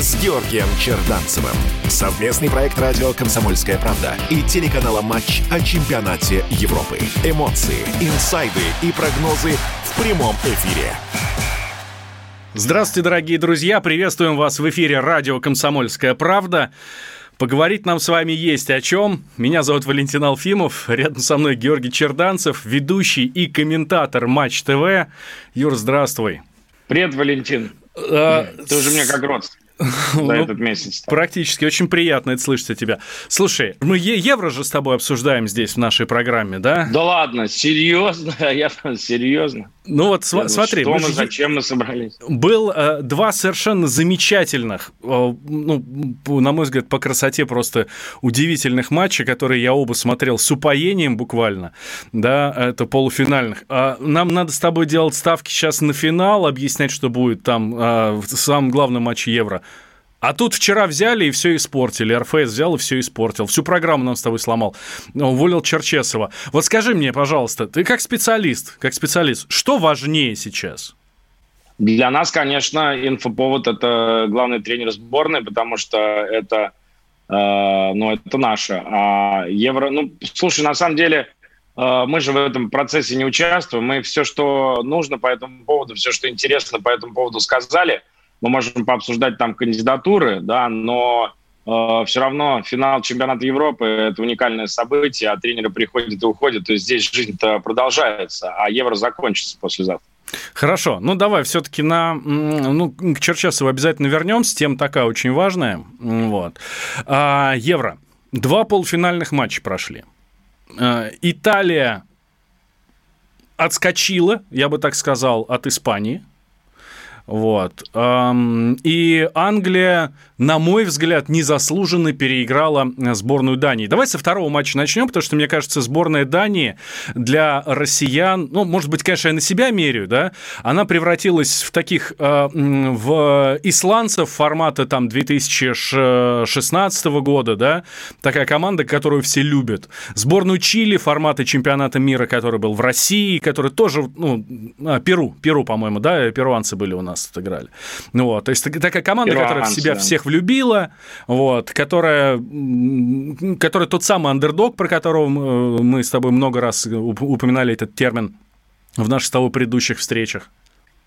с Георгием Черданцевым. Совместный проект радио «Комсомольская правда» и телеканала «Матч» о чемпионате Европы. Эмоции, инсайды и прогнозы в прямом эфире. Здравствуйте, дорогие друзья! Приветствуем вас в эфире радио «Комсомольская правда». Поговорить нам с вами есть о чем. Меня зовут Валентин Алфимов, рядом со мной Георгий Черданцев, ведущий и комментатор Матч ТВ. Юр, здравствуй. Привет, Валентин. А, Ты уже мне как родственник за ну, этот месяц. Практически. Очень приятно это слышать от тебя. Слушай, мы евро же с тобой обсуждаем здесь в нашей программе, да? Да ладно, серьезно? Я серьезно. Ну вот св- смотри, что мы, мы, зачем мы собрались? Был э, два совершенно замечательных, э, ну, на мой взгляд, по красоте просто удивительных матча, которые я оба смотрел с упоением буквально, да, это полуфинальных. А нам надо с тобой делать ставки сейчас на финал, объяснять, что будет там э, в самом главном матче Евро. А тут вчера взяли и все испортили. РФС взял и все испортил. Всю программу нам с тобой сломал. Уволил Черчесова. Вот скажи мне, пожалуйста, ты как специалист, как специалист, что важнее сейчас? Для нас, конечно, инфоповод – это главный тренер сборной, потому что это, э, ну, это наше. А Евро, ну, слушай, на самом деле, э, мы же в этом процессе не участвуем. Мы все, что нужно по этому поводу, все, что интересно по этому поводу сказали – мы можем пообсуждать там кандидатуры, да, но э, все равно финал чемпионата Европы – это уникальное событие, а тренеры приходят и уходят, то есть здесь жизнь-то продолжается, а Евро закончится послезавтра. Хорошо, ну давай все-таки на, ну, к Черчесову обязательно вернемся, тема такая очень важная, вот. А, Евро. Два полуфинальных матча прошли. А, Италия отскочила, я бы так сказал, от Испании – вот. И Англия, на мой взгляд, незаслуженно переиграла сборную Дании. Давай со второго матча начнем, потому что, мне кажется, сборная Дании для россиян, ну, может быть, конечно, я на себя меряю, да, она превратилась в таких, а, в исландцев формата там 2016 года, да, такая команда, которую все любят. Сборную Чили формата чемпионата мира, который был в России, который тоже, ну, а, Перу, Перу, по-моему, да, перуанцы были у нас нас отыграли. Вот, то есть такая команда, Ирландцы, которая в себя да. всех влюбила, вот, которая, которая тот самый андердог, про которого мы с тобой много раз упоминали этот термин в наших с тобой предыдущих встречах.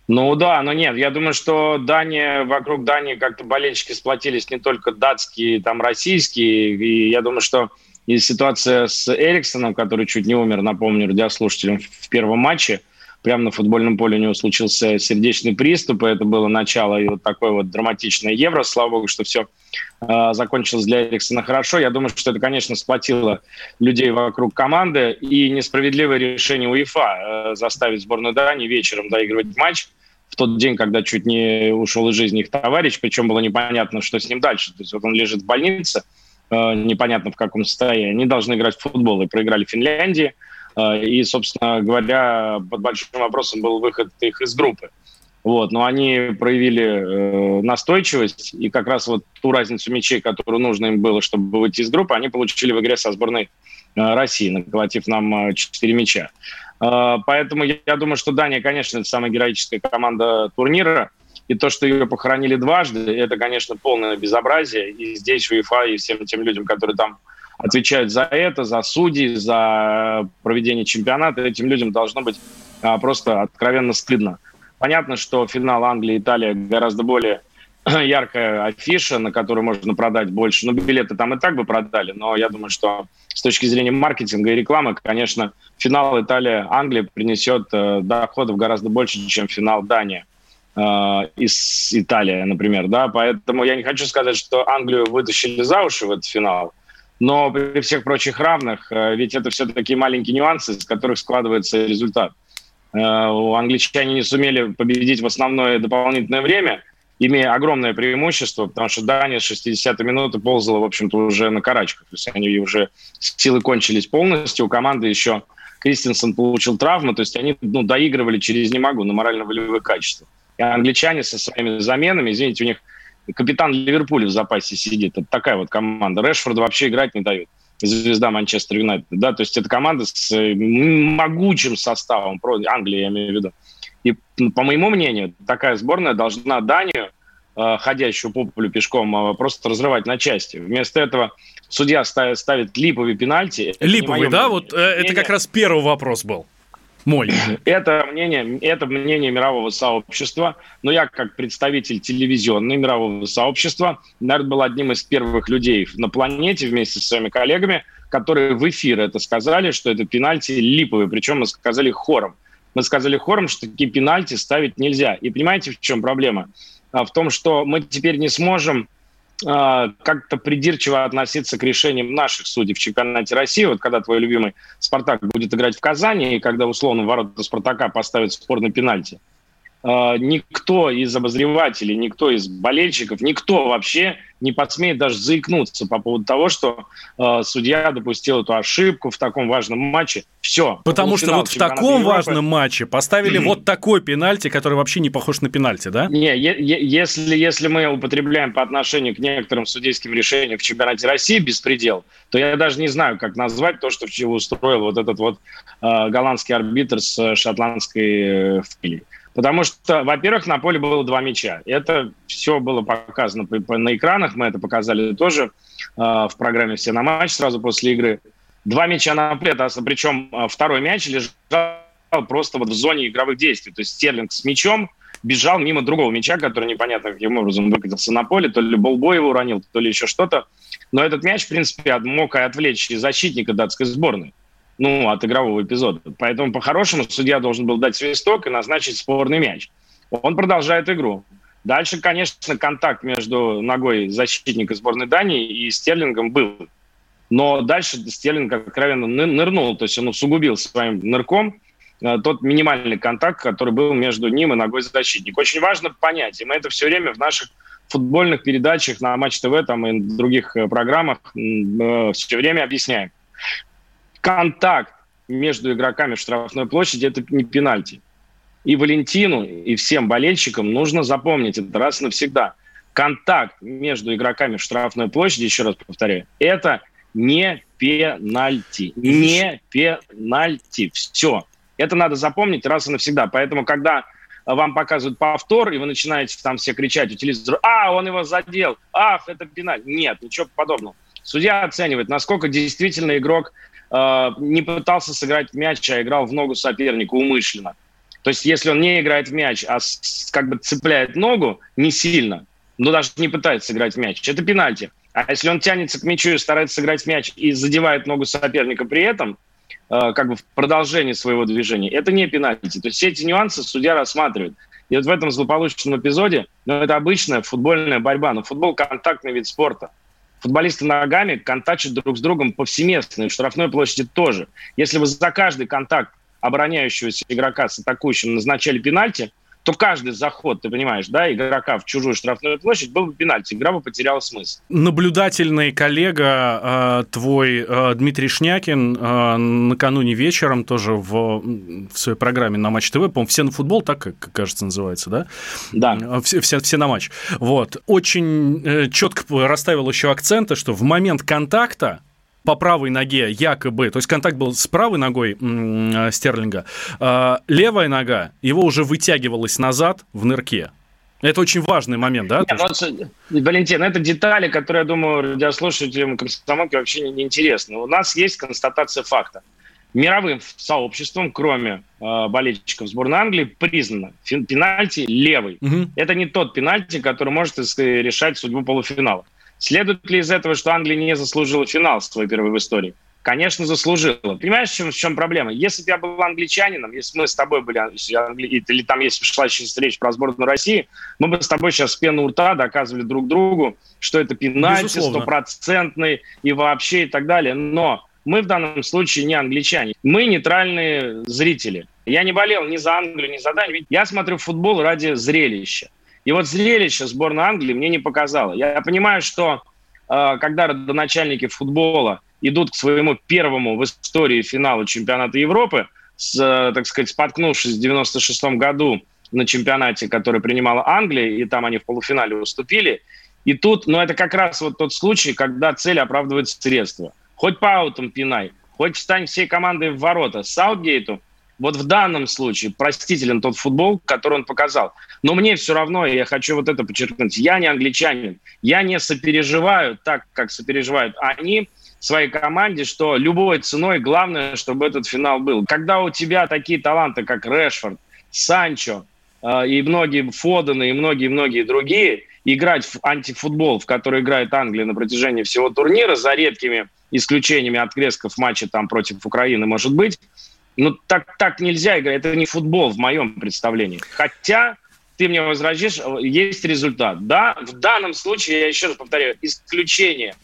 Ну да, но нет, я думаю, что Дания, вокруг Дании как-то болельщики сплотились не только датские, там российские, и я думаю, что и ситуация с Эриксоном, который чуть не умер, напомню, радиослушателям, в первом матче – прямо на футбольном поле у него случился сердечный приступ, и это было начало и вот такой вот драматичное Евро. Слава богу, что все э, закончилось для Эриксона хорошо. Я думаю, что это, конечно, сплотило людей вокруг команды, и несправедливое решение УЕФА э, заставить сборную Дании вечером доигрывать матч в тот день, когда чуть не ушел из жизни их товарищ, причем было непонятно, что с ним дальше. То есть вот он лежит в больнице, э, непонятно в каком состоянии. Они должны играть в футбол и проиграли Финляндии – а, и, собственно говоря, под большим вопросом был выход их из группы. Вот, но они проявили э, настойчивость, и как раз вот ту разницу мячей, которую нужно им было, чтобы выйти из группы, они получили в игре со сборной э, России, наколотив нам э, 4 мяча. Э, поэтому я, я думаю, что Дания, конечно, это самая героическая команда турнира, и то, что ее похоронили дважды, это, конечно, полное безобразие. И здесь УЕФА, и всем тем людям, которые там отвечают за это, за судей, за проведение чемпионата. Этим людям должно быть а, просто откровенно стыдно. Понятно, что финал Англии-Италия гораздо более яркая афиша, на которую можно продать больше. Ну, билеты там и так бы продали, но я думаю, что с точки зрения маркетинга и рекламы, конечно, финал Италия-Англия принесет э, доходов гораздо больше, чем финал Дания э, из Италии, например, да, поэтому я не хочу сказать, что Англию вытащили за уши в этот финал, но при всех прочих равных, э, ведь это все такие маленькие нюансы, из которых складывается результат. Э, англичане не сумели победить в основное дополнительное время, имея огромное преимущество, потому что Дания с 60-й минуты ползала, в общем-то, уже на карачках. То есть они уже силы кончились полностью. У команды еще Кристенсен получил травму, то есть они ну, доигрывали через «не могу» на морально-волевое качество. И англичане со своими заменами, извините, у них капитан Ливерпуля в запасе сидит. Это такая вот команда. Решфорд вообще играть не дают. Звезда Манчестер Юнайтед. Да? То есть это команда с э, могучим составом, Англия я имею в виду. И, по моему мнению, такая сборная должна Данию, э, ходящую по полю пешком, э, просто разрывать на части. Вместо этого судья ставит, ставит липовый пенальти. Липовый, да? Мнение. Вот это как раз первый вопрос был. Мой. Это мнение, это мнение мирового сообщества. Но я, как представитель телевизионного мирового сообщества, наверное, был одним из первых людей на планете вместе с своими коллегами, которые в эфир это сказали, что это пенальти липовые. Причем мы сказали хором. Мы сказали хором, что такие пенальти ставить нельзя. И понимаете, в чем проблема? А в том, что мы теперь не сможем как-то придирчиво относиться к решениям наших судей в чемпионате России. Вот когда твой любимый «Спартак» будет играть в Казани, и когда условно ворота «Спартака» поставят спорный пенальти – а, никто из обозревателей, никто из болельщиков, никто вообще не посмеет даже заикнуться по поводу того, что э, судья допустил эту ошибку в таком важном матче. Все. Потому что вот в таком Европы... важном матче поставили вот такой пенальти, который вообще не похож на пенальти, да? Не, если, если мы употребляем по отношению к некоторым судейским решениям в чемпионате России беспредел, то я даже не знаю, как назвать то, что устроил вот этот вот э, голландский арбитр с шотландской э, фамилией. Потому что, во-первых, на поле было два мяча. Это все было показано на экранах, мы это показали тоже э, в программе «Все на матч» сразу после игры. Два мяча на поле, причем э, второй мяч лежал просто вот в зоне игровых действий. То есть Стерлинг с мячом бежал мимо другого мяча, который непонятно каким образом выкатился на поле, то ли болбой его уронил, то ли еще что-то. Но этот мяч, в принципе, мог отвлечь защитника датской сборной ну, от игрового эпизода. Поэтому, по-хорошему, судья должен был дать свисток и назначить спорный мяч. Он продолжает игру. Дальше, конечно, контакт между ногой защитника сборной Дании и Стерлингом был. Но дальше Стерлинг откровенно нырнул, то есть он усугубил своим нырком э, тот минимальный контакт, который был между ним и ногой защитника. Очень важно понять, и мы это все время в наших футбольных передачах на Матч ТВ там, и других э, программах э, все время объясняем контакт между игроками в штрафной площади – это не пенальти. И Валентину, и всем болельщикам нужно запомнить это раз и навсегда. Контакт между игроками в штрафной площади, еще раз повторяю, это не пенальти. Не пенальти. Все. Это надо запомнить раз и навсегда. Поэтому, когда вам показывают повтор, и вы начинаете там все кричать у а, он его задел, ах, это пенальти. Нет, ничего подобного. Судья оценивает, насколько действительно игрок э, не пытался сыграть мяч, а играл в ногу сопернику умышленно. То есть если он не играет в мяч, а как бы цепляет ногу не сильно, но даже не пытается сыграть в мяч, это пенальти. А если он тянется к мячу и старается сыграть мяч и задевает ногу соперника при этом, э, как бы в продолжении своего движения, это не пенальти. То есть все эти нюансы судья рассматривает. И вот в этом злополучном эпизоде, ну, это обычная футбольная борьба, но футбол – контактный вид спорта – Футболисты ногами контактят друг с другом повсеместно, и в штрафной площади тоже. Если вы за каждый контакт обороняющегося игрока с атакующим назначали пенальти, то каждый заход, ты понимаешь, да, игрока в чужую штрафную площадь был бы пенальти, игра бы потеряла смысл. Наблюдательный коллега э, твой э, Дмитрий Шнякин э, накануне вечером тоже в, в своей программе на Матч ТВ, по-моему, «Все на футбол», так, как, кажется, называется, да? Да. Все, все, все на матч. Вот. Очень э, четко расставил еще акценты, что в момент контакта по правой ноге якобы, то есть контакт был с правой ногой м- Стерлинга, э, левая нога его уже вытягивалась назад в нырке. Это очень важный момент, да? Нет, ну, Валентин, это детали, которые, я думаю, радиослушателям комсомолки вообще не, не интересны. У нас есть констатация факта. Мировым сообществом, кроме э, болельщиков сборной Англии, признано пенальти левый. Угу. Это не тот пенальти, который может решать судьбу полуфинала. Следует ли из этого, что Англия не заслужила финал свой первый в истории? Конечно, заслужила. Понимаешь, в чем, в чем проблема? Если бы я был англичанином, если мы с тобой были, или там если шла сейчас речь про сборную России, мы бы с тобой сейчас с пену рта доказывали друг другу, что это пенальти стопроцентный и вообще и так далее. Но мы в данном случае не англичане. Мы нейтральные зрители. Я не болел ни за Англию, ни за Данию. Я смотрю футбол ради зрелища. И вот зрелище сборной Англии мне не показало. Я понимаю, что э, когда родоначальники футбола идут к своему первому в истории финалу чемпионата Европы, с, э, так сказать, споткнувшись в 96 году на чемпионате, который принимала Англия, и там они в полуфинале уступили. И тут, ну, это как раз вот тот случай, когда цель оправдывает средства. Хоть по аутам пинай, хоть встань всей командой в ворота. Саутгейту вот в данном случае простителен тот футбол, который он показал. Но мне все равно, я хочу вот это подчеркнуть, я не англичанин, я не сопереживаю так, как сопереживают они своей команде, что любой ценой главное, чтобы этот финал был. Когда у тебя такие таланты, как Решфорд, Санчо э, и многие Фодены и многие-многие другие, играть в антифутбол, в который играет Англия на протяжении всего турнира, за редкими исключениями отрезков матча там против Украины, может быть, ну, так, так нельзя играть. Это не футбол в моем представлении. Хотя ты мне возразишь, есть результат. Да, в данном случае, я еще раз повторяю, исключение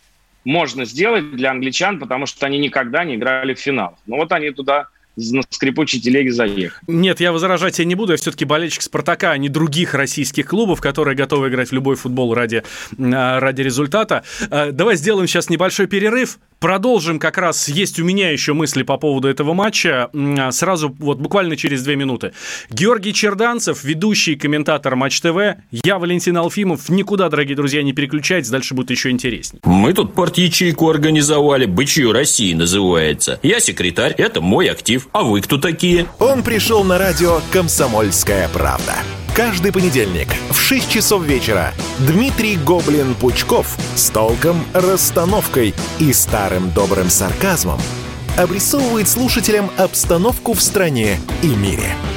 можно сделать для англичан, потому что они никогда не играли в финал. Но вот они туда на скрипучей телеге заехать. Нет, я возражать тебе не буду. Я все-таки болельщик «Спартака», а не других российских клубов, которые готовы играть в любой футбол ради, а, ради результата. А, давай сделаем сейчас небольшой перерыв. Продолжим как раз, есть у меня еще мысли по поводу этого матча, а, сразу вот буквально через две минуты. Георгий Черданцев, ведущий комментатор Матч ТВ, я Валентин Алфимов. Никуда, дорогие друзья, не переключайтесь, дальше будет еще интереснее. Мы тут порт-ячейку организовали, «Бычью России» называется. Я секретарь, это мой актив. А вы кто такие? Он пришел на радио «Комсомольская правда». Каждый понедельник в 6 часов вечера Дмитрий Гоблин-Пучков с толком, расстановкой и старым добрым сарказмом обрисовывает слушателям обстановку в стране и мире –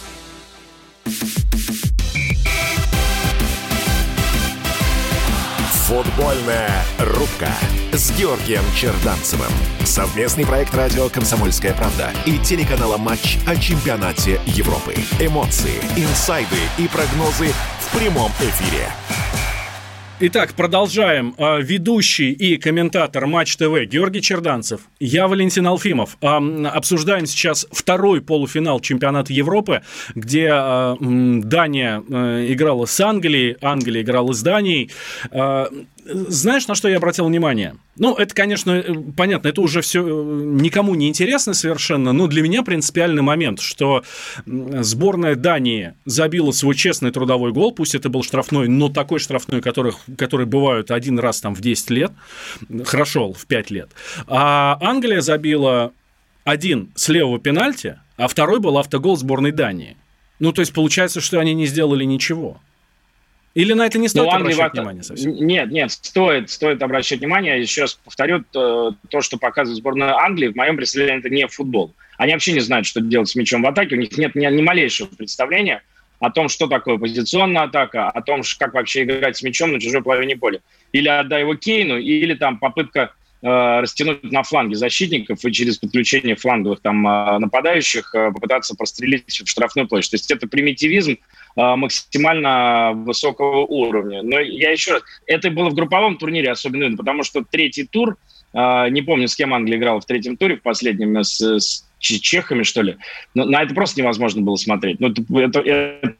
Футбольная рубка с Георгием Черданцевым. Совместный проект радио «Комсомольская правда» и телеканала «Матч» о чемпионате Европы. Эмоции, инсайды и прогнозы в прямом эфире. Итак, продолжаем. А, ведущий и комментатор Матч ТВ Георгий Черданцев. Я Валентин Алфимов. А, обсуждаем сейчас второй полуфинал чемпионата Европы, где а, Дания играла с Англией, Англия играла с Данией. Знаешь, на что я обратил внимание? Ну, это, конечно, э, понятно, это уже все э, никому не интересно совершенно, но для меня принципиальный момент, что сборная Дании забила свой честный трудовой гол, пусть это был штрафной, но такой штрафной, который, который бывают один раз там в 10 лет, хорошо, в 5 лет. А Англия забила один с левого пенальти, а второй был автогол сборной Дании. Ну, то есть получается, что они не сделали ничего. Или на это не стоит ну, обращать Англия... внимание совсем? Нет, нет, стоит, стоит обращать внимание. Еще раз повторю, то, то, что показывает сборная Англии, в моем представлении, это не футбол. Они вообще не знают, что делать с мячом в атаке, у них нет ни, ни малейшего представления о том, что такое позиционная атака, о том, как вообще играть с мячом на чужой половине поля. Или отдай его Кейну, или там попытка э, растянуть на фланге защитников и через подключение фланговых там э, нападающих э, попытаться прострелить в штрафную площадь. То есть это примитивизм, максимально высокого уровня. Но я еще раз, это было в групповом турнире особенно, потому что третий тур, а, не помню, с кем Англия играла в третьем туре, в последнем, с, с чехами, что ли, но на это просто невозможно было смотреть. Ну, это, это,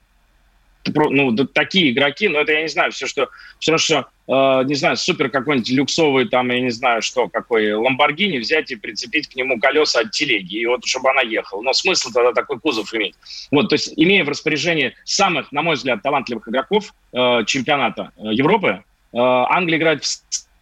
ну, такие игроки, но это я не знаю, все, что, все что, э, не знаю, супер какой-нибудь люксовый, там, я не знаю, что, какой Ламборгини взять и прицепить к нему колеса от телеги, и вот, чтобы она ехала. Но смысл тогда такой кузов иметь. Вот, то есть, имея в распоряжении самых, на мой взгляд, талантливых игроков э, чемпионата э, Европы, э, Англия играет в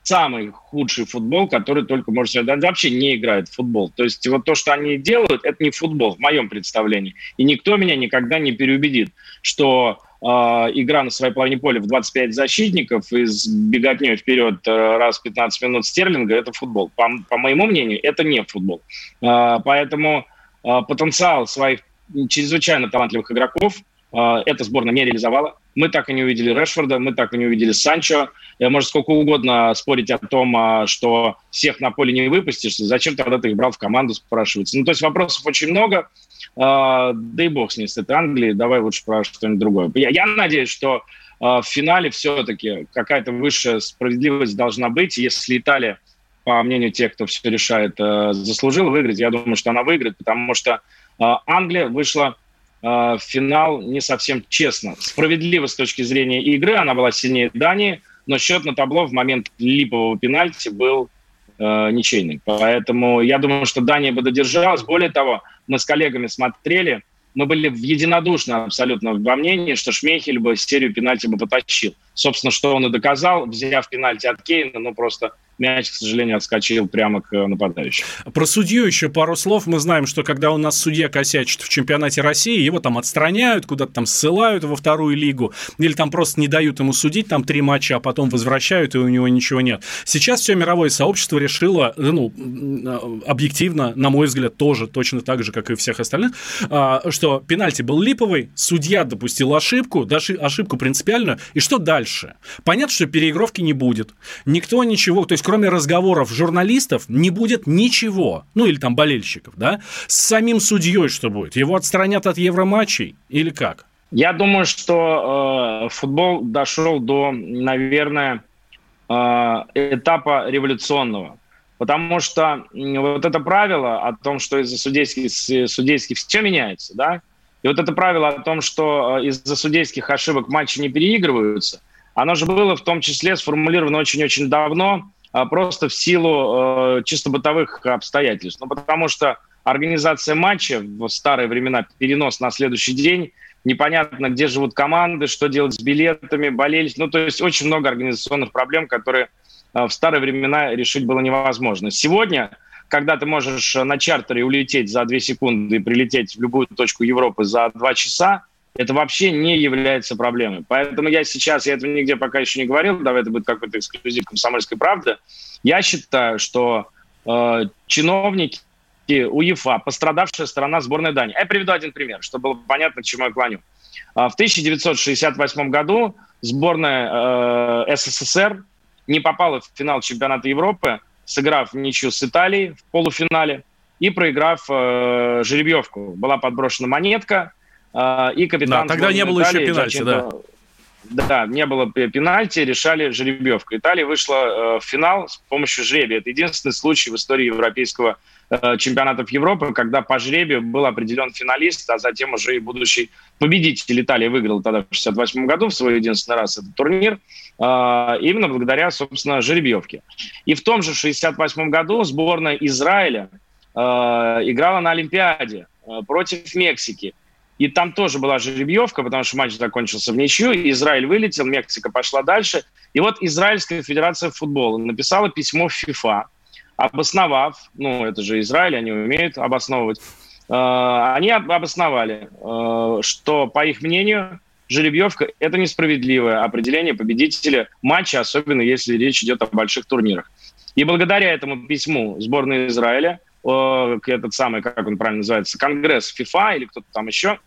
самый худший футбол, который только может себе дать. Вообще не играет в футбол. То есть вот то, что они делают, это не футбол в моем представлении. И никто меня никогда не переубедит, что игра на своей половине поля в 25 защитников и с беготней вперед э, раз 15 минут стерлинга – это футбол. По, по моему мнению, это не футбол. Э, поэтому э, потенциал своих чрезвычайно талантливых игроков. А, эта сборная не реализовала. Мы так и не увидели Решфорда, мы так и не увидели Санчо. Можно сколько угодно спорить о том, а, что всех на поле не выпустишь. Зачем тогда ты их брал в команду, спрашивается. Ну, то есть вопросов очень много. Да и бог с ней, с этой Англией. Давай лучше про что-нибудь другое. Я, я надеюсь, что в финале все-таки какая-то высшая справедливость должна быть. Если Италия по мнению тех, кто все решает, э, заслужила выиграть. Я думаю, что она выиграет, потому что э, Англия вышла в финал не совсем честно. Справедливо с точки зрения игры, она была сильнее Дании, но счет на табло в момент липового пенальти был э, ничейный. Поэтому я думаю, что Дания бы додержалась. Более того, мы с коллегами смотрели, мы были единодушны абсолютно во мнении, что Шмейхель бы серию пенальти бы потащил. Собственно, что он и доказал, взяв пенальти от Кейна, ну просто мяч, к сожалению, отскочил прямо к нападающему. Про судью еще пару слов. Мы знаем, что когда у нас судья косячит в чемпионате России, его там отстраняют, куда-то там ссылают во вторую лигу, или там просто не дают ему судить там три матча, а потом возвращают, и у него ничего нет. Сейчас все мировое сообщество решило, ну, объективно, на мой взгляд, тоже точно так же, как и всех остальных, а, что пенальти был липовый, судья допустил ошибку, даже ошибку принципиальную, и что дальше? Понятно, что переигровки не будет. Никто ничего, то есть кроме разговоров журналистов, не будет ничего, ну или там болельщиков, да, с самим судьей что будет? Его отстранят от евроматчей или как? Я думаю, что э, футбол дошел до, наверное, э, этапа революционного. Потому что вот это правило о том, что из-за судейских, судейских все меняется, да, и вот это правило о том, что э, из-за судейских ошибок матчи не переигрываются, оно же было в том числе сформулировано очень-очень давно, просто в силу э, чисто бытовых обстоятельств. Ну, потому что организация матча в старые времена, перенос на следующий день, непонятно, где живут команды, что делать с билетами, болельщики. Ну, то есть очень много организационных проблем, которые э, в старые времена решить было невозможно. Сегодня, когда ты можешь на чартере улететь за 2 секунды и прилететь в любую точку Европы за 2 часа, это вообще не является проблемой. Поэтому я сейчас, я этого нигде пока еще не говорил, давай это будет какой-то эксклюзив комсомольской правды. Я считаю, что э, чиновники УЕФА, пострадавшая страна сборной Дании. Я приведу один пример, чтобы было понятно, к чему я клоню. А, в 1968 году сборная э, СССР не попала в финал чемпионата Европы, сыграв ничью с Италией в полуфинале и проиграв э, жеребьевку. Была подброшена монетка, и капитан... Да, тогда не было Италии, еще пенальти, да. Да, не было пенальти, решали жеребьевку. Италия вышла э, в финал с помощью жребия. Это единственный случай в истории европейского э, чемпионатов Европы, когда по жребию был определен финалист, а затем уже и будущий победитель. Италия выиграла тогда в 68 году в свой единственный раз этот турнир, э, именно благодаря, собственно, жеребьевке. И в том же 68 году сборная Израиля э, играла на Олимпиаде э, против Мексики. И там тоже была жеребьевка, потому что матч закончился в ничью. Израиль вылетел, Мексика пошла дальше. И вот Израильская федерация футбола написала письмо в ФИФА, обосновав, ну, это же Израиль, они умеют обосновывать, э, они обосновали, э, что, по их мнению, жеребьевка – это несправедливое определение победителя матча, особенно если речь идет о больших турнирах. И благодаря этому письму сборная Израиля, э, этот самый, как он правильно называется, Конгресс ФИФА или кто-то там еще,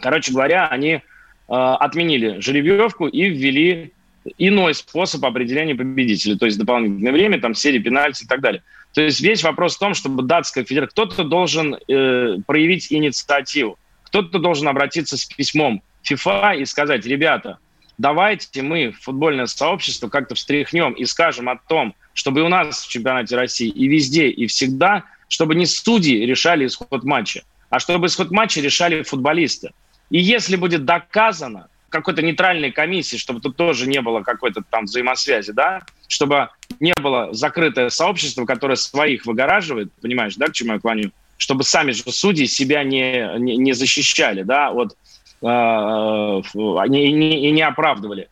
Короче говоря, они э, отменили жеребьевку и ввели иной способ определения победителя, то есть дополнительное время, там, серии пенальти и так далее. То есть весь вопрос в том, чтобы датская федерация, кто-то должен э, проявить инициативу, кто-то должен обратиться с письмом ФИФА и сказать, ребята, давайте мы, футбольное сообщество, как-то встряхнем и скажем о том, чтобы у нас в чемпионате России и везде, и всегда, чтобы не судьи решали исход матча, а чтобы исход матча решали футболисты. И если будет доказано какой-то нейтральной комиссии, чтобы тут тоже не было какой-то там взаимосвязи, да, чтобы не было закрытое сообщество, которое своих выгораживает, понимаешь, да, к чему я клоню, чтобы сами же судьи себя не, не, не защищали, да, вот, э, не, не, и не оправдывали.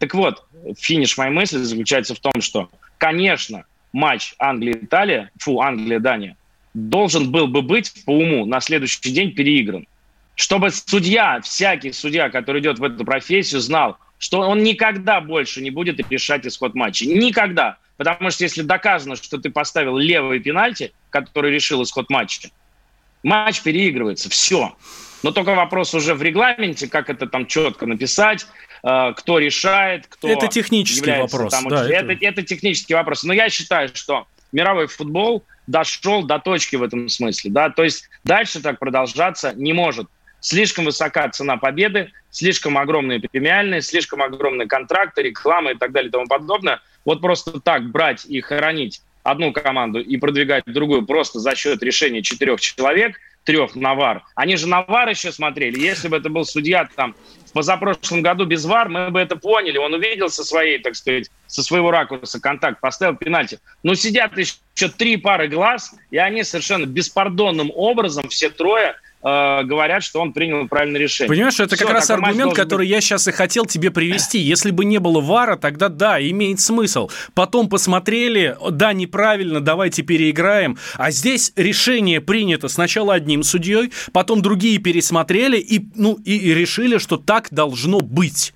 Так вот, финиш моей мысли заключается в том, что, конечно, матч Англия-Италия, фу, Англия-Дания, должен был бы быть по уму на следующий день переигран чтобы судья, всякий судья, который идет в эту профессию, знал, что он никогда больше не будет решать исход матча. Никогда. Потому что если доказано, что ты поставил левый пенальти, который решил исход матча, матч переигрывается, все. Но только вопрос уже в регламенте, как это там четко написать, э, кто решает, кто Это технический вопрос. Там, да, это... Это, это технический вопрос. Но я считаю, что мировой футбол дошел до точки в этом смысле. Да? То есть дальше так продолжаться не может. Слишком высока цена победы, слишком огромные премиальные, слишком огромные контракты, реклама и так далее и тому подобное. Вот просто так брать и хоронить одну команду и продвигать другую просто за счет решения четырех человек, трех навар. Они же навар еще смотрели. Если бы это был судья там в позапрошлом году без ВАР, мы бы это поняли. Он увидел со своей, так сказать, со своего ракурса контакт, поставил пенальти. Но сидят еще три пары глаз, и они совершенно беспардонным образом, все трое, Э, говорят, что он принял правильное решение. Понимаешь, это Все, как раз аргумент, который быть... я сейчас и хотел тебе привести. Если бы не было ВАРа, тогда да, имеет смысл. Потом посмотрели, да, неправильно, давайте переиграем. А здесь решение принято сначала одним судьей, потом другие пересмотрели и, ну, и, и решили, что так должно быть.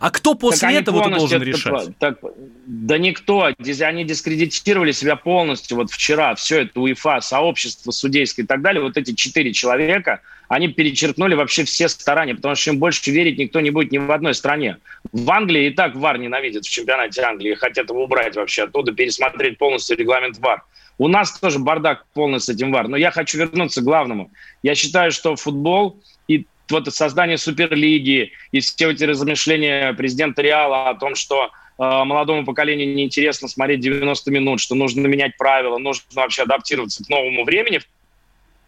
А кто после так этого должен это, решать? Так, да никто. Они дискредитировали себя полностью. Вот вчера все это УЕФА, сообщество судейское и так далее, вот эти четыре человека, они перечеркнули вообще все старания, потому что им больше верить никто не будет ни в одной стране. В Англии и так ВАР ненавидят в чемпионате Англии, хотят его убрать вообще оттуда, пересмотреть полностью регламент ВАР. У нас тоже бардак полный с этим ВАР. Но я хочу вернуться к главному. Я считаю, что футбол и вот создание Суперлиги и все эти размышления президента Реала о том, что э, молодому поколению неинтересно смотреть 90 минут, что нужно менять правила, нужно вообще адаптироваться к новому времени,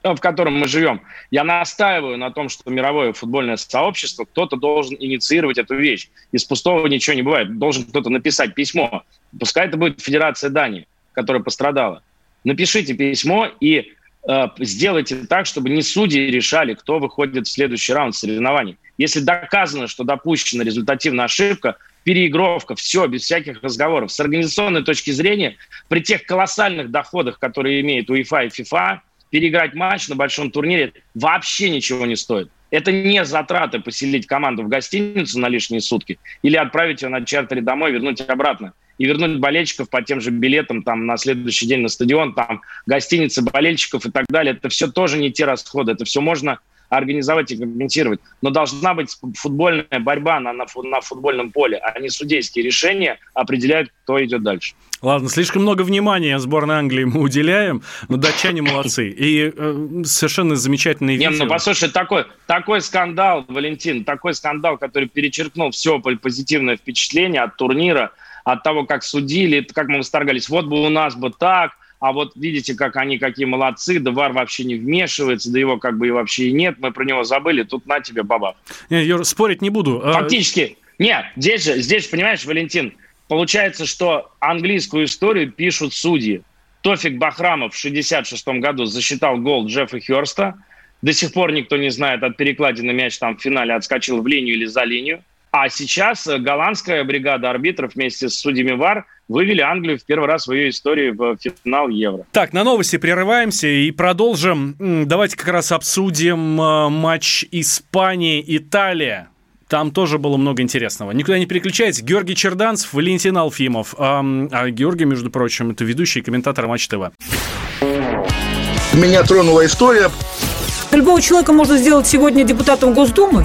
в котором мы живем. Я настаиваю на том, что мировое футбольное сообщество, кто-то должен инициировать эту вещь. Из пустого ничего не бывает. Должен кто-то написать письмо. Пускай это будет Федерация Дании, которая пострадала. Напишите письмо и сделайте так, чтобы не судьи решали, кто выходит в следующий раунд соревнований. Если доказано, что допущена результативная ошибка, переигровка, все, без всяких разговоров. С организационной точки зрения, при тех колоссальных доходах, которые имеет УЕФА и ФИФА, переиграть матч на большом турнире вообще ничего не стоит. Это не затраты поселить команду в гостиницу на лишние сутки или отправить ее на чартере домой, вернуть обратно и вернуть болельщиков по тем же билетам там на следующий день на стадион, там гостиницы болельщиков и так далее. Это все тоже не те расходы, это все можно организовать и компенсировать. Но должна быть футбольная борьба на, на, на футбольном поле, а не судейские решения определяют, кто идет дальше. Ладно, слишком много внимания сборной Англии мы уделяем, но датчане молодцы. И э, совершенно замечательные видео. Не, ну послушай, такой, такой скандал, Валентин, такой скандал, который перечеркнул все позитивное впечатление от турнира – от того, как судили, как мы восторгались. Вот бы у нас бы так, а вот видите, как они какие молодцы, да ВАР вообще не вмешивается, да его как бы и вообще и нет, мы про него забыли, тут на тебе, баба. Не, Юр, спорить не буду. А Фактически, нет, здесь же, здесь, понимаешь, Валентин, получается, что английскую историю пишут судьи. Тофик Бахрамов в 66 году засчитал гол Джеффа Херста, до сих пор никто не знает, от перекладины мяч там в финале отскочил в линию или за линию. А сейчас э, голландская бригада арбитров вместе с судьями ВАР вывели Англию в первый раз в ее истории в финал Евро. Так, на новости прерываемся и продолжим. Давайте как раз обсудим э, матч Испания-Италия. Там тоже было много интересного. Никуда не переключайтесь. Георгий Черданцев, Валентин Алфимов. А, а Георгий, между прочим, это ведущий комментатор Матч ТВ. Меня тронула история. Любого человека можно сделать сегодня депутатом Госдумы.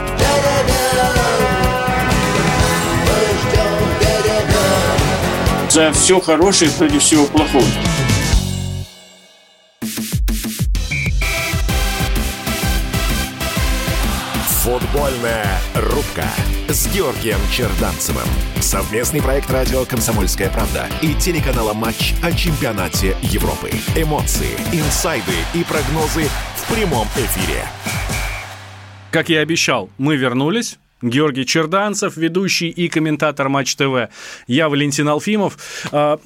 За все хорошее против всего плохого. Футбольная рубка с Георгием Черданцевым. Совместный проект радио «Комсомольская правда» и телеканала «Матч» о чемпионате Европы. Эмоции, инсайды и прогнозы в прямом эфире. Как я и обещал, мы вернулись. Георгий Черданцев, ведущий и комментатор Матч ТВ. Я Валентин Алфимов. А,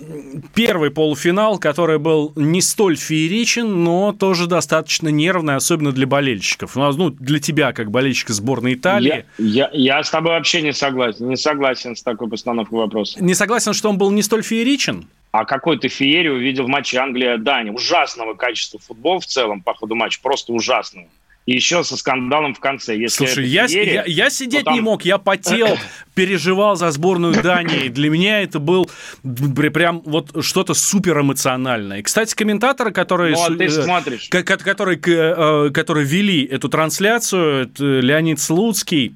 первый полуфинал, который был не столь фееричен, но тоже достаточно нервный, особенно для болельщиков. Ну, ну для тебя, как болельщика сборной Италии. Я, я, я с тобой вообще не согласен. Не согласен с такой постановкой вопроса. Не согласен, что он был не столь фееричен? А какой ты феерию увидел в матче Англия-Дания? Ужасного качества футбол в целом по ходу матча. Просто ужасного и еще со скандалом в конце. Если Слушай, я, феерия, я, я сидеть там... не мог, я потел, переживал за сборную Дании. Для меня это был прям вот что-то супер эмоциональное. Кстати, комментаторы, которые, ну, а ты смотришь. которые, э, которые вели эту трансляцию, Леонид Слуцкий,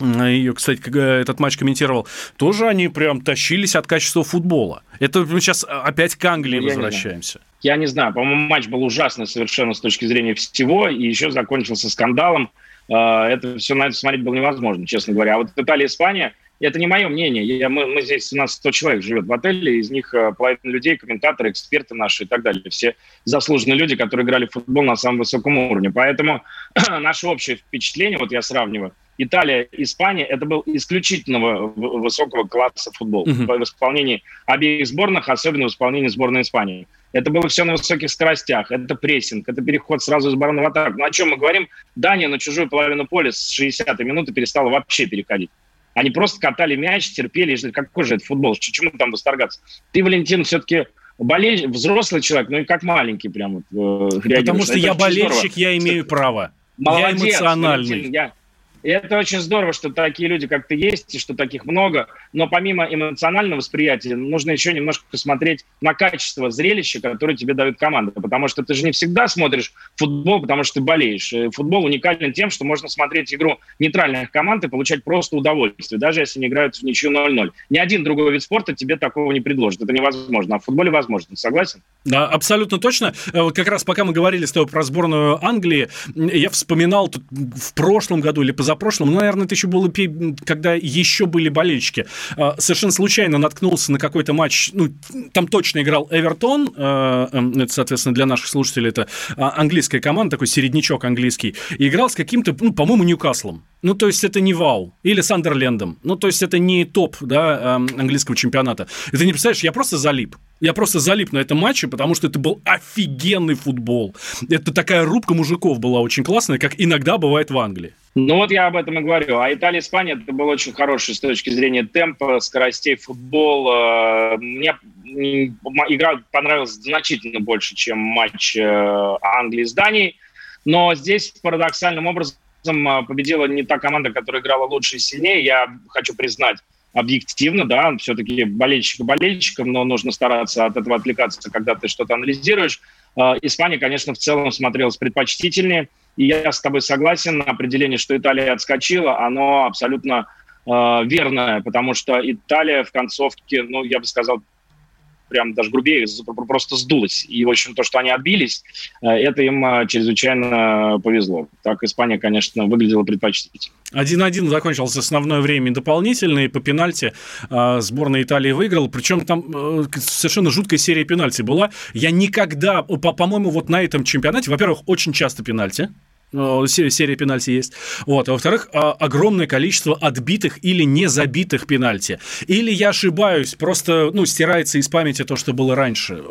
ее, кстати, этот матч комментировал, тоже они прям тащились от качества футбола. Это мы сейчас опять к Англии ну, возвращаемся. Я не знаю, по-моему, матч был ужасный совершенно с точки зрения всего, и еще закончился скандалом. А, это все на это смотреть было невозможно, честно говоря. А вот Италия, Испания, это не мое мнение. Я, мы, мы здесь, у нас 100 человек живет в отеле, из них а, половина людей, комментаторы, эксперты наши и так далее. Все заслуженные люди, которые играли в футбол на самом высоком уровне. Поэтому наше общее впечатление, вот я сравниваю, Италия, Испания, это был исключительного высокого класса футбол uh-huh. в исполнении обеих сборных, особенно в исполнении сборной Испании. Это было все на высоких скоростях, это прессинг, это переход сразу из обороны в атаку. Ну о чем мы говорим? Дания на чужую половину поля с 60-й минуты перестала вообще переходить. Они просто катали мяч, терпели и ждали. Какой же это футбол? Чему там восторгаться? Ты, Валентин, все-таки болеешь, взрослый человек, ну и как маленький прям вот, э, Потому что это я болельщик, здорово. я имею право. Молодец, я эмоциональный. Валентин, я, и это очень здорово, что такие люди, как ты, есть, и что таких много. Но помимо эмоционального восприятия, нужно еще немножко посмотреть на качество зрелища, которое тебе дают команда. Потому что ты же не всегда смотришь футбол, потому что ты болеешь. Футбол уникален тем, что можно смотреть игру нейтральных команд и получать просто удовольствие, даже если они играют в ничью 0-0. Ни один другой вид спорта тебе такого не предложит. Это невозможно. А в футболе возможно. Согласен? Да, абсолютно точно. Э, как раз пока мы говорили с тобой про сборную Англии, я вспоминал в прошлом году или позапрошлом прошлом, ну, наверное, это еще было, когда еще были болельщики. А, совершенно случайно наткнулся на какой-то матч, ну, там точно играл Эвертон, а, эм, это, соответственно, для наших слушателей это а, английская команда, такой середнячок английский, и играл с каким-то, ну, по-моему, Ньюкаслом. Ну, то есть это не Вау. Или Сандерлендом. Ну, то есть это не топ да, эм, английского чемпионата. И ты не представляешь, я просто залип. Я просто залип на этом матче, потому что это был офигенный футбол. Это такая рубка мужиков была очень классная, как иногда бывает в Англии. Ну вот я об этом и говорю. А Италия, Испания, это был очень хороший с точки зрения темпа, скоростей футбол. Э, мне игра понравилась значительно больше, чем матч э, Англии с Данией. Но здесь парадоксальным образом э, победила не та команда, которая играла лучше и сильнее. Я хочу признать объективно, да, все-таки болельщик болельщиком, но нужно стараться от этого отвлекаться, когда ты что-то анализируешь. А, Испания, конечно, в целом смотрелась предпочтительнее, и я с тобой согласен на определение, что Италия отскочила, оно абсолютно э, верное, потому что Италия в концовке, ну, я бы сказал, прям даже грубее, просто сдулась. И, в общем, то, что они отбились, э, это им э, чрезвычайно повезло. Так Испания, конечно, выглядела предпочтительно. 1-1 закончился основное время дополнительное, по пенальти э, сборная Италии выиграла. Причем там совершенно жуткая серия пенальти была. Я никогда, по-моему, вот на этом чемпионате, во-первых, очень часто пенальти, серия пенальти есть. Вот. А во-вторых, а, огромное количество отбитых или не забитых пенальти. Или я ошибаюсь, просто ну, стирается из памяти то, что было раньше.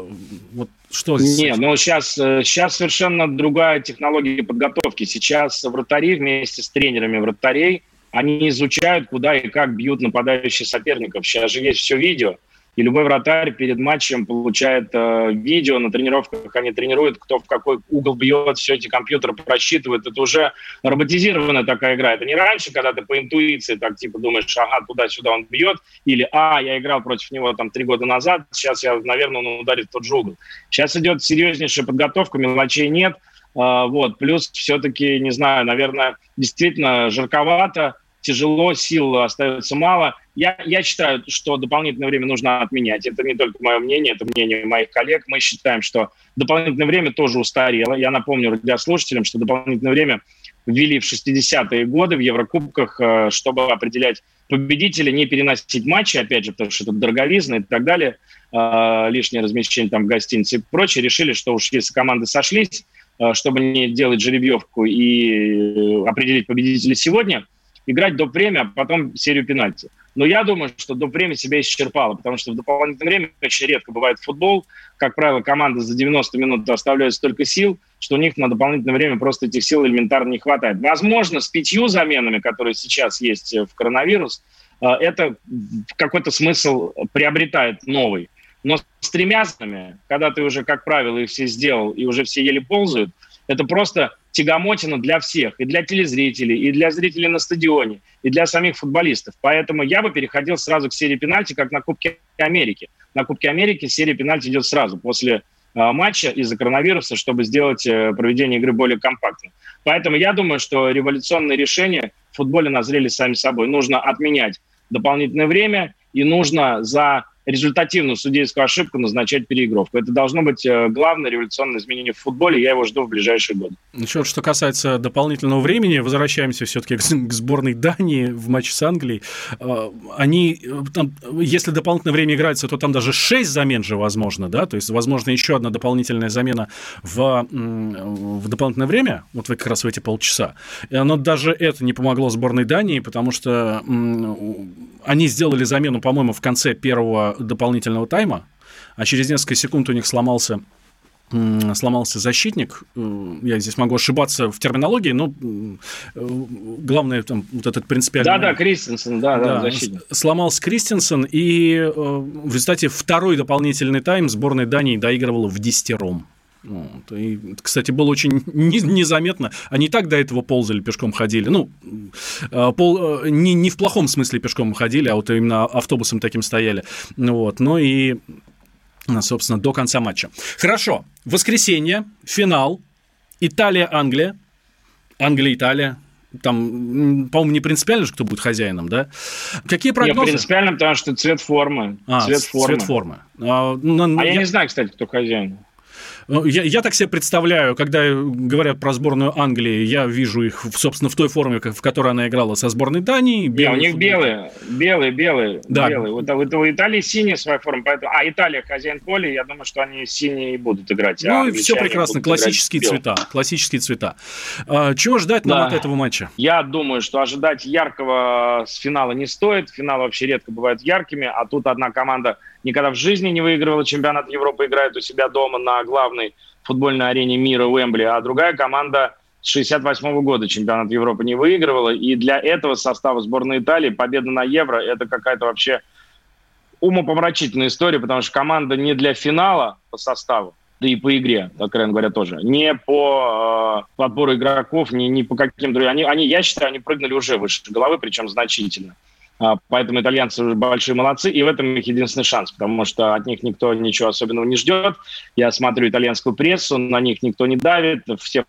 Вот что здесь? Не, ну сейчас, сейчас э, совершенно другая технология подготовки. Сейчас вратари вместе с тренерами вратарей, они изучают, куда и как бьют нападающие соперников. Сейчас же есть все видео. И любой вратарь перед матчем получает э, видео, на тренировках они тренируют, кто в какой угол бьет, все эти компьютеры просчитывают. Это уже роботизированная такая игра. Это не раньше, когда ты по интуиции так типа думаешь, ага, туда-сюда он бьет, или, а, я играл против него там три года назад, сейчас я, наверное, он ударит в тот же угол. Сейчас идет серьезнейшая подготовка, мелочей нет. Э, вот, плюс все-таки, не знаю, наверное, действительно жарковато, тяжело, сил остается мало. Я, я считаю, что дополнительное время нужно отменять. Это не только мое мнение, это мнение моих коллег. Мы считаем, что дополнительное время тоже устарело. Я напомню радиослушателям, что дополнительное время ввели в 60-е годы в Еврокубках, э, чтобы определять победителя, не переносить матчи, опять же, потому что это дороговизна и так далее, э, лишнее размещение там в гостинице и прочее. Решили, что уж если команды сошлись, э, чтобы не делать жеребьевку и определить победителя сегодня – играть до премии, а потом серию пенальти. Но я думаю, что до премии себя исчерпала, потому что в дополнительное время очень редко бывает футбол. Как правило, команда за 90 минут оставляет столько сил, что у них на дополнительное время просто этих сил элементарно не хватает. Возможно, с пятью заменами, которые сейчас есть в коронавирус, э, это какой-то смысл приобретает новый. Но с тремя заменами, когда ты уже, как правило, их все сделал, и уже все еле ползают, это просто тягомотина для всех, и для телезрителей, и для зрителей на стадионе, и для самих футболистов. Поэтому я бы переходил сразу к серии пенальти, как на Кубке Америки. На Кубке Америки серия пенальти идет сразу после э, матча из-за коронавируса, чтобы сделать э, проведение игры более компактным. Поэтому я думаю, что революционные решения в футболе назрели сами собой. Нужно отменять дополнительное время, и нужно за результативную судейскую ошибку назначать переигровку. Это должно быть э, главное революционное изменение в футболе, я его жду в ближайшие годы. Еще что касается дополнительного времени, возвращаемся все-таки к сборной Дании в матче с Англией. Э, они, э, там, если дополнительное время играется, то там даже 6 замен же возможно, да, то есть, возможно, еще одна дополнительная замена в, в дополнительное время, вот вы как раз в эти полчаса. Но даже это не помогло сборной Дании, потому что они сделали замену, по-моему, в конце первого дополнительного тайма, а через несколько секунд у них сломался сломался защитник. Я здесь могу ошибаться в терминологии, но главное там вот этот принципиальный... Да-да, Кристенсен, да, да, защитник. Сломался Кристенсен, и э, в результате второй дополнительный тайм сборная Дании доигрывала в десятером. Вот. И, кстати, было очень незаметно. Они и так до этого ползали, пешком ходили. Ну, а, пол, э, не, не в плохом смысле пешком ходили, а вот именно автобусом таким стояли. Вот. Но и, собственно, до конца матча. Хорошо. Воскресенье, финал. Италия-Англия. Англия-Италия. Там, по-моему, не принципиально же, кто будет хозяином, да? Какие прогнозы? Не принципиально, потому что цвет формы. А, цвет формы. Цвет формы. А, ну, а я, я не знаю, кстати, кто хозяин. Ну, я, я так себе представляю, когда говорят про сборную Англии, я вижу их, собственно, в той форме, в которой она играла со сборной Дании. Не, у них футбол. белые, белые, белые, да. белые. Вот, вот у Италии синяя своя форма, поэтому... а Италия хозяин поля, я думаю, что они синие и будут играть. Ну, а все прекрасно, классические цвета, классические цвета. А, чего ждать нам да. от этого матча? Я думаю, что ожидать яркого с финала не стоит. Финалы вообще редко бывают яркими, а тут одна команда никогда в жизни не выигрывала чемпионат Европы, играет у себя дома на главной футбольной арене мира Уэмбли, а другая команда с 68 года чемпионат Европы не выигрывала, и для этого состава сборной Италии победа на Евро – это какая-то вообще умопомрачительная история, потому что команда не для финала по составу, да и по игре, откровенно говоря, тоже. Не по э, подбору игроков, не, не по каким другим. Они, они, я считаю, они прыгнули уже выше головы, причем значительно. А, поэтому итальянцы уже большие молодцы, и в этом их единственный шанс, потому что от них никто ничего особенного не ждет. Я смотрю итальянскую прессу, на них никто не давит, все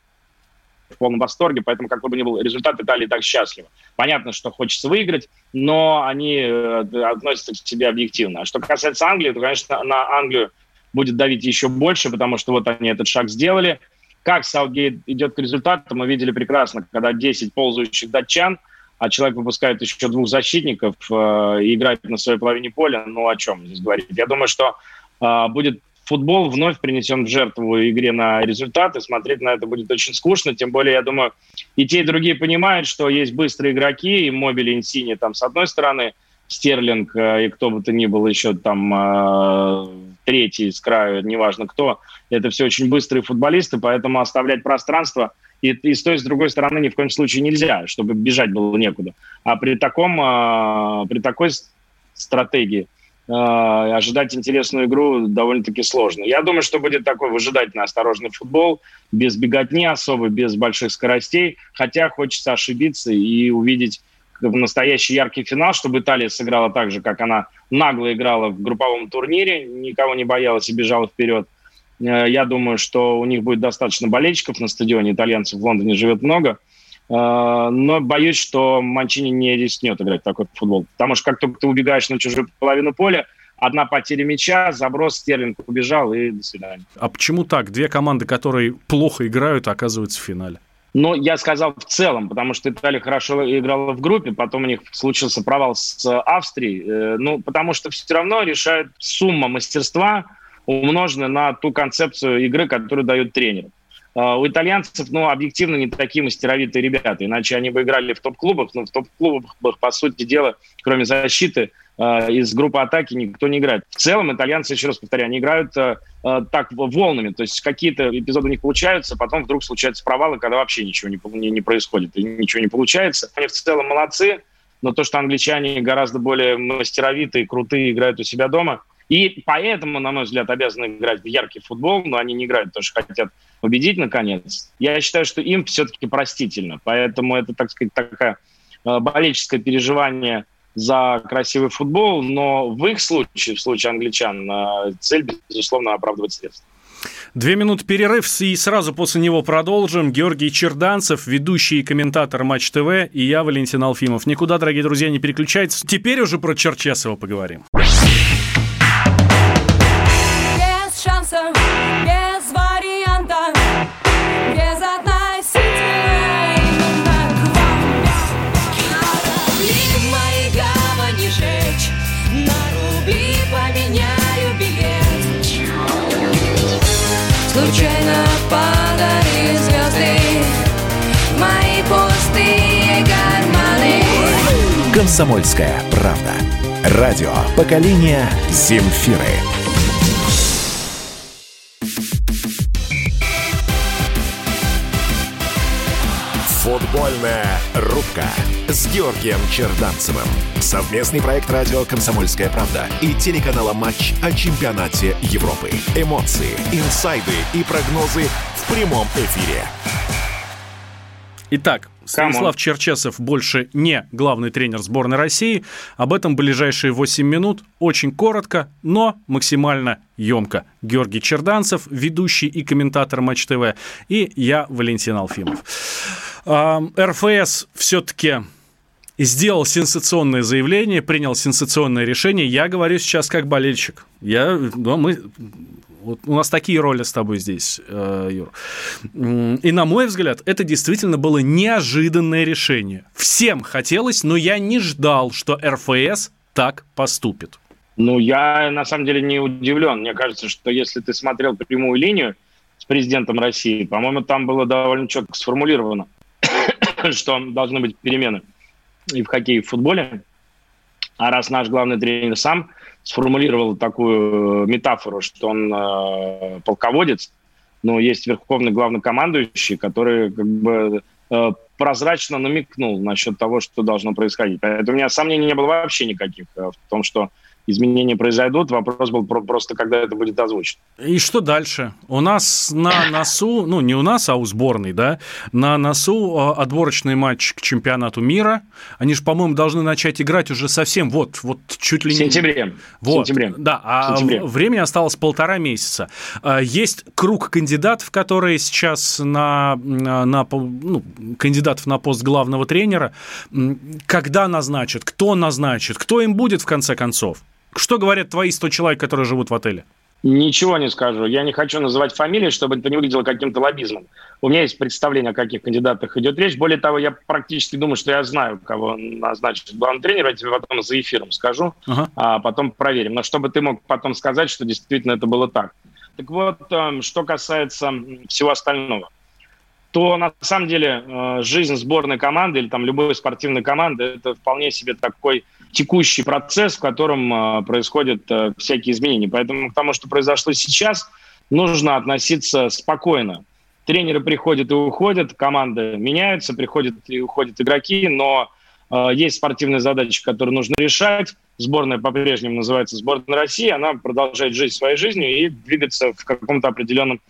в полном восторге, поэтому, как бы ни был результат, Италии так счастлива. Понятно, что хочется выиграть, но они э, относятся к себе объективно. А что касается Англии, то, конечно, на Англию будет давить еще больше, потому что вот они этот шаг сделали. Как Саутгейт идет к результату, мы видели прекрасно, когда 10 ползающих датчан – а человек выпускает еще двух защитников э, и играет на своей половине поля, ну о чем здесь говорить? Я думаю, что э, будет футбол вновь принесен в жертву игре на результаты. Смотреть на это будет очень скучно. Тем более, я думаю, и те, и другие понимают, что есть быстрые игроки, и Мобили, Инсини там с одной стороны, Стерлинг э, и кто бы то ни был еще там э, третий с краю, неважно кто. Это все очень быстрые футболисты, поэтому оставлять пространство – и, и с той, с другой стороны ни в коем случае нельзя, чтобы бежать было некуда. А при, таком, э, при такой стратегии э, ожидать интересную игру довольно-таки сложно. Я думаю, что будет такой выжидательный осторожный футбол, без беготни особо, без больших скоростей, хотя хочется ошибиться и увидеть настоящий яркий финал, чтобы Италия сыграла так же, как она нагло играла в групповом турнире, никого не боялась и бежала вперед. Э, я думаю, что у них будет достаточно болельщиков на стадионе. Итальянцев в Лондоне живет много. Э, но боюсь, что Манчини не рискнет играть такой футбол. Потому что как только ты убегаешь на чужую половину поля, одна потеря мяча, заброс, Стерлинг убежал и до свидания. А почему так? Две команды, которые плохо играют, оказываются в финале. Но я сказал в целом, потому что Италия хорошо играла в группе, потом у них случился провал с Австрией. Э, ну, потому что все равно решает сумма мастерства – умноженное на ту концепцию игры, которую дают тренеры. А, у итальянцев, ну, объективно не такие мастеровитые ребята, иначе они бы играли в топ-клубах, но в топ-клубах, по сути дела, кроме защиты, а, из группы атаки никто не играет. В целом итальянцы, еще раз повторяю, они играют а, так волнами, то есть какие-то эпизоды у них получаются, потом вдруг случаются провалы, когда вообще ничего не, не, не происходит и ничего не получается. Они в целом молодцы, но то, что англичане гораздо более мастеровитые, крутые, играют у себя дома – и поэтому, на мой взгляд, обязаны играть в яркий футбол, но они не играют, потому что хотят победить наконец. Я считаю, что им все-таки простительно. Поэтому это, так сказать, такое э, болельческое переживание за красивый футбол, но в их случае, в случае англичан, э, цель, безусловно, оправдывать средства. Две минуты перерыв, и сразу после него продолжим. Георгий Черданцев, ведущий и комментатор Матч ТВ, и я, Валентин Алфимов. Никуда, дорогие друзья, не переключайтесь. Теперь уже про Черчесова поговорим. Комсомольская правда. Радио поколения Земфиры. Футбольная рубка с Георгием Черданцевым. Совместный проект радио «Комсомольская правда» и телеканала «Матч» о чемпионате Европы. Эмоции, инсайды и прогнозы в прямом эфире. Итак, Станислав Черчесов больше не главный тренер сборной России. Об этом ближайшие 8 минут. Очень коротко, но максимально емко. Георгий Черданцев, ведущий и комментатор Матч ТВ, и я, Валентин Алфимов. РФС все-таки сделал сенсационное заявление, принял сенсационное решение. Я говорю сейчас как болельщик. Я, ну, мы, вот у нас такие роли с тобой здесь, э, Юр. И на мой взгляд, это действительно было неожиданное решение. Всем хотелось, но я не ждал, что РФС так поступит. Ну, я на самом деле не удивлен. Мне кажется, что если ты смотрел прямую линию с президентом России, по-моему, там было довольно четко сформулировано, что должны быть перемены и в хоккее, и в футболе. А раз наш главный тренер сам сформулировал такую э, метафору, что он э, полководец, но есть верховный главнокомандующий, который как бы э, прозрачно намекнул насчет того, что должно происходить. Поэтому у меня сомнений не было вообще никаких э, в том, что изменения произойдут. Вопрос был про- просто, когда это будет озвучено. И что дальше? У нас на носу, ну не у нас, а у сборной, да, на носу а, отборочный матч к чемпионату мира. Они же, по-моему, должны начать играть уже совсем вот, вот чуть ли не... В сентябре. Вот, в сентябре. Да, а сентябре. времени осталось полтора месяца. А, есть круг кандидатов, которые сейчас на, на, на ну, кандидатов на пост главного тренера. Когда назначат, кто назначит, кто им будет в конце концов? Что говорят твои 100 человек, которые живут в отеле? Ничего не скажу. Я не хочу называть фамилии, чтобы это не выглядело каким-то лоббизмом. У меня есть представление, о каких кандидатах идет речь. Более того, я практически думаю, что я знаю, кого назначит главный тренер. Я тебе потом за эфиром скажу, ага. а потом проверим. Но чтобы ты мог потом сказать, что действительно это было так. Так вот, эм, что касается всего остального то на самом деле э, жизнь сборной команды или там любой спортивной команды это вполне себе такой текущий процесс, в котором э, происходят э, всякие изменения. Поэтому к тому, что произошло сейчас, нужно относиться спокойно. Тренеры приходят и уходят, команды меняются, приходят и уходят игроки, но есть спортивные задачи, которые нужно решать. Сборная по-прежнему называется сборная России, она продолжает жить своей жизнью и двигаться в каком-то определенном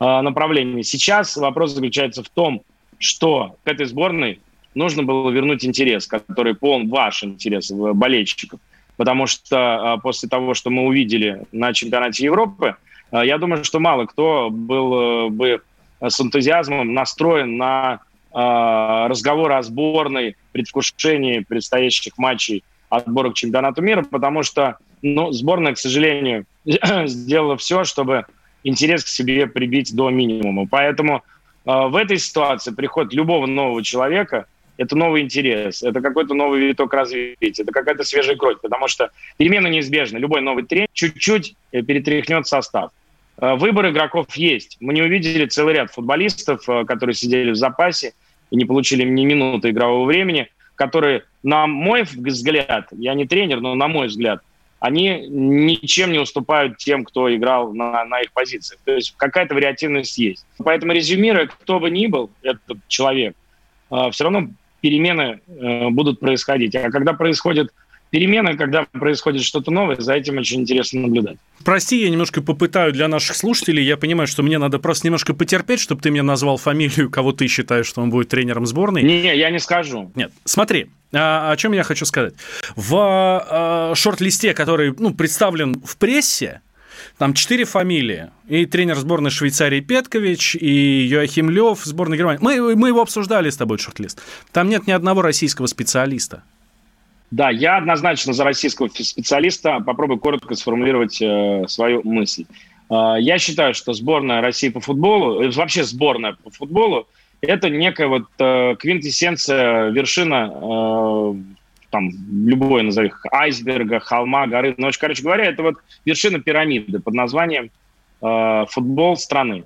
Э, направлении. Сейчас вопрос заключается в том, что к этой сборной нужно было вернуть интерес, который полон ваш интерес, болельщиков. Потому что э, после того, что мы увидели на чемпионате Европы, э, я думаю, что мало кто был бы с энтузиазмом настроен на разговор о сборной, предвкушении предстоящих матчей отбора к чемпионату мира, потому что ну, сборная, к сожалению, сделала все, чтобы интерес к себе прибить до минимума. Поэтому э, в этой ситуации приход любого нового человека – это новый интерес, это какой-то новый виток развития, это какая-то свежая кровь, потому что перемены неизбежны. Любой новый тренер чуть-чуть э, перетряхнет состав. Э, выбор игроков есть. Мы не увидели целый ряд футболистов, э, которые сидели в запасе и не получили ни минуты игрового времени, которые, на мой взгляд, я не тренер, но на мой взгляд, они ничем не уступают тем, кто играл на, на их позициях. То есть какая-то вариативность есть. Поэтому резюмируя, кто бы ни был этот человек, все равно перемены будут происходить. А когда происходит перемены, когда происходит что-то новое, за этим очень интересно наблюдать. Прости, я немножко попытаю для наших слушателей. Я понимаю, что мне надо просто немножко потерпеть, чтобы ты мне назвал фамилию, кого ты считаешь, что он будет тренером сборной. Не, я не скажу. Нет, смотри, а, о чем я хочу сказать. В а, шорт-листе, который ну, представлен в прессе, там четыре фамилии. И тренер сборной Швейцарии Петкович, и Йоахим Лев, сборной Германии. Мы, мы его обсуждали с тобой, шорт-лист. Там нет ни одного российского специалиста. Да, я однозначно за российского специалиста. Попробую коротко сформулировать э, свою мысль. Э, я считаю, что сборная России по футболу, э, вообще сборная по футболу, это некая вот э, квинтэссенция, вершина, э, там, любой назови, айсберга, холма, горы. Ну, короче говоря, это вот вершина пирамиды под названием э, футбол страны.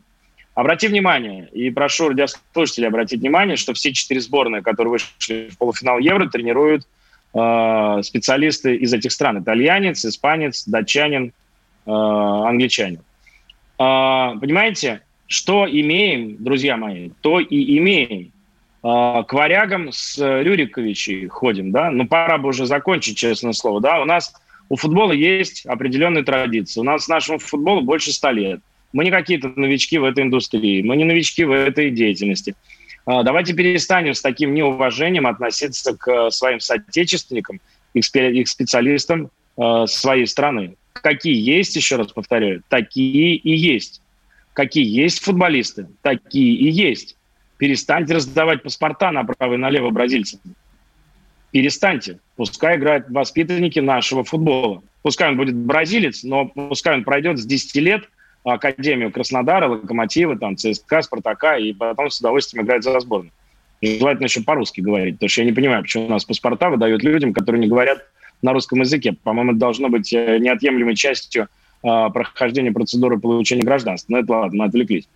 Обрати внимание, и прошу радиослушателей обратить внимание, что все четыре сборные, которые вышли в полуфинал Евро, тренируют Э, специалисты из этих стран. Итальянец, испанец, датчанин, э, англичанин. Э, понимаете, что имеем, друзья мои, то и имеем. К варягам с Рюриковичей ходим, да? Ну, пора бы уже закончить, честное слово, да? У нас у футбола есть определенные традиции. У нас нашему футболу больше ста лет. Мы не какие-то новички в этой индустрии, мы не новички в этой деятельности. А, давайте перестанем с таким неуважением относиться к своим соотечественникам, их специалистам а, своей страны. Какие есть, еще раз повторяю, такие и есть. Какие есть футболисты, такие и есть. Перестаньте раздавать паспорта направо и налево бразильцам. Перестаньте. Пускай играют воспитанники нашего футбола. Пускай он будет бразилец, но пускай он пройдет с 10 лет – Академию Краснодара, Локомотива, там, ЦСКА, Спартака, и потом с удовольствием играть за сборную. Желательно еще по-русски говорить, потому что я не понимаю, почему у нас паспорта выдают людям, которые не говорят на русском языке. По-моему, это должно быть э, неотъемлемой частью э, прохождения процедуры получения гражданства. Но это ладно, мы отвлеклись.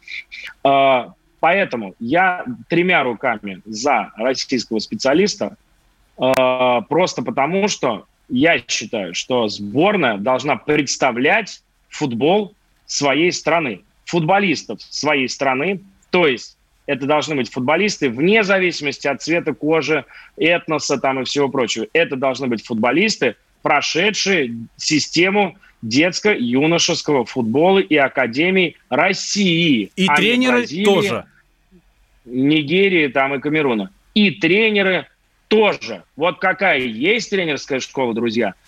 Э, поэтому я тремя руками за российского специалиста, э, просто потому что я считаю, что сборная должна представлять футбол своей страны, футболистов своей страны, то есть это должны быть футболисты вне зависимости от цвета кожи, этноса там и всего прочего. Это должны быть футболисты, прошедшие систему детско-юношеского футбола и академий России. И а тренеры Бразилии, тоже. Нигерии там и Камеруна. И тренеры тоже. Вот какая есть тренерская школа, друзья –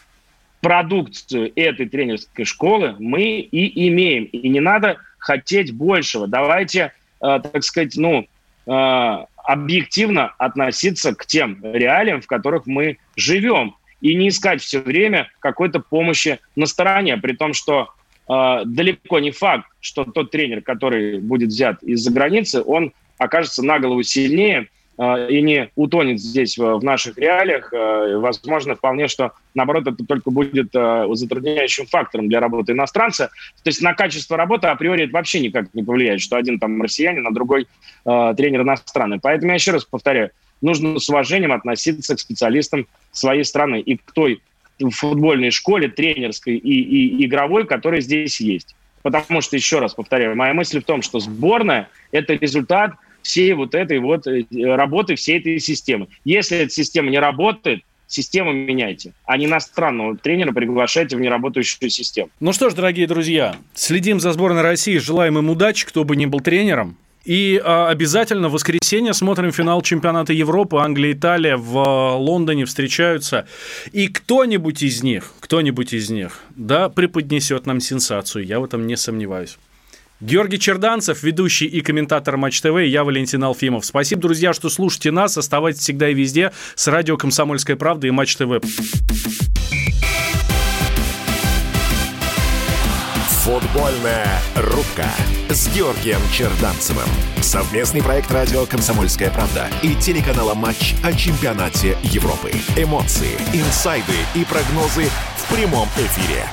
продукцию этой тренерской школы мы и имеем. И не надо хотеть большего. Давайте, э, так сказать, ну, э, объективно относиться к тем реалиям, в которых мы живем. И не искать все время какой-то помощи на стороне, при том, что э, далеко не факт, что тот тренер, который будет взят из-за границы, он окажется на голову сильнее Э, и не утонет здесь в наших реалиях, э, возможно, вполне, что, наоборот, это только будет э, затрудняющим фактором для работы иностранца. То есть на качество работы априори это вообще никак не повлияет, что один там россиянин, а другой тренер иностранный. Поэтому я еще раз повторяю, нужно с уважением относиться к специалистам своей страны и к той футбольной школе, тренерской и, и игровой, которая здесь есть. Потому что, еще раз повторяю, моя мысль в том, что сборная – это результат – всей вот этой вот э, работы, всей этой системы. Если эта система не работает, систему меняйте, а не иностранного тренера приглашайте в неработающую систему. Ну что ж, дорогие друзья, следим за сборной России, желаем им удачи, кто бы ни был тренером. И а, обязательно в воскресенье смотрим финал чемпионата Европы. Англия и Италия в а, Лондоне встречаются. И кто-нибудь из них, кто-нибудь из них, да, преподнесет нам сенсацию. Я в этом не сомневаюсь. Георгий Черданцев, ведущий и комментатор Матч ТВ, и я Валентин Алфимов. Спасибо, друзья, что слушаете нас. Оставайтесь всегда и везде с радио «Комсомольская правда» и Матч ТВ. Футбольная рубка с Георгием Черданцевым. Совместный проект радио «Комсомольская правда» и телеканала «Матч» о чемпионате Европы. Эмоции, инсайды и прогнозы в прямом эфире.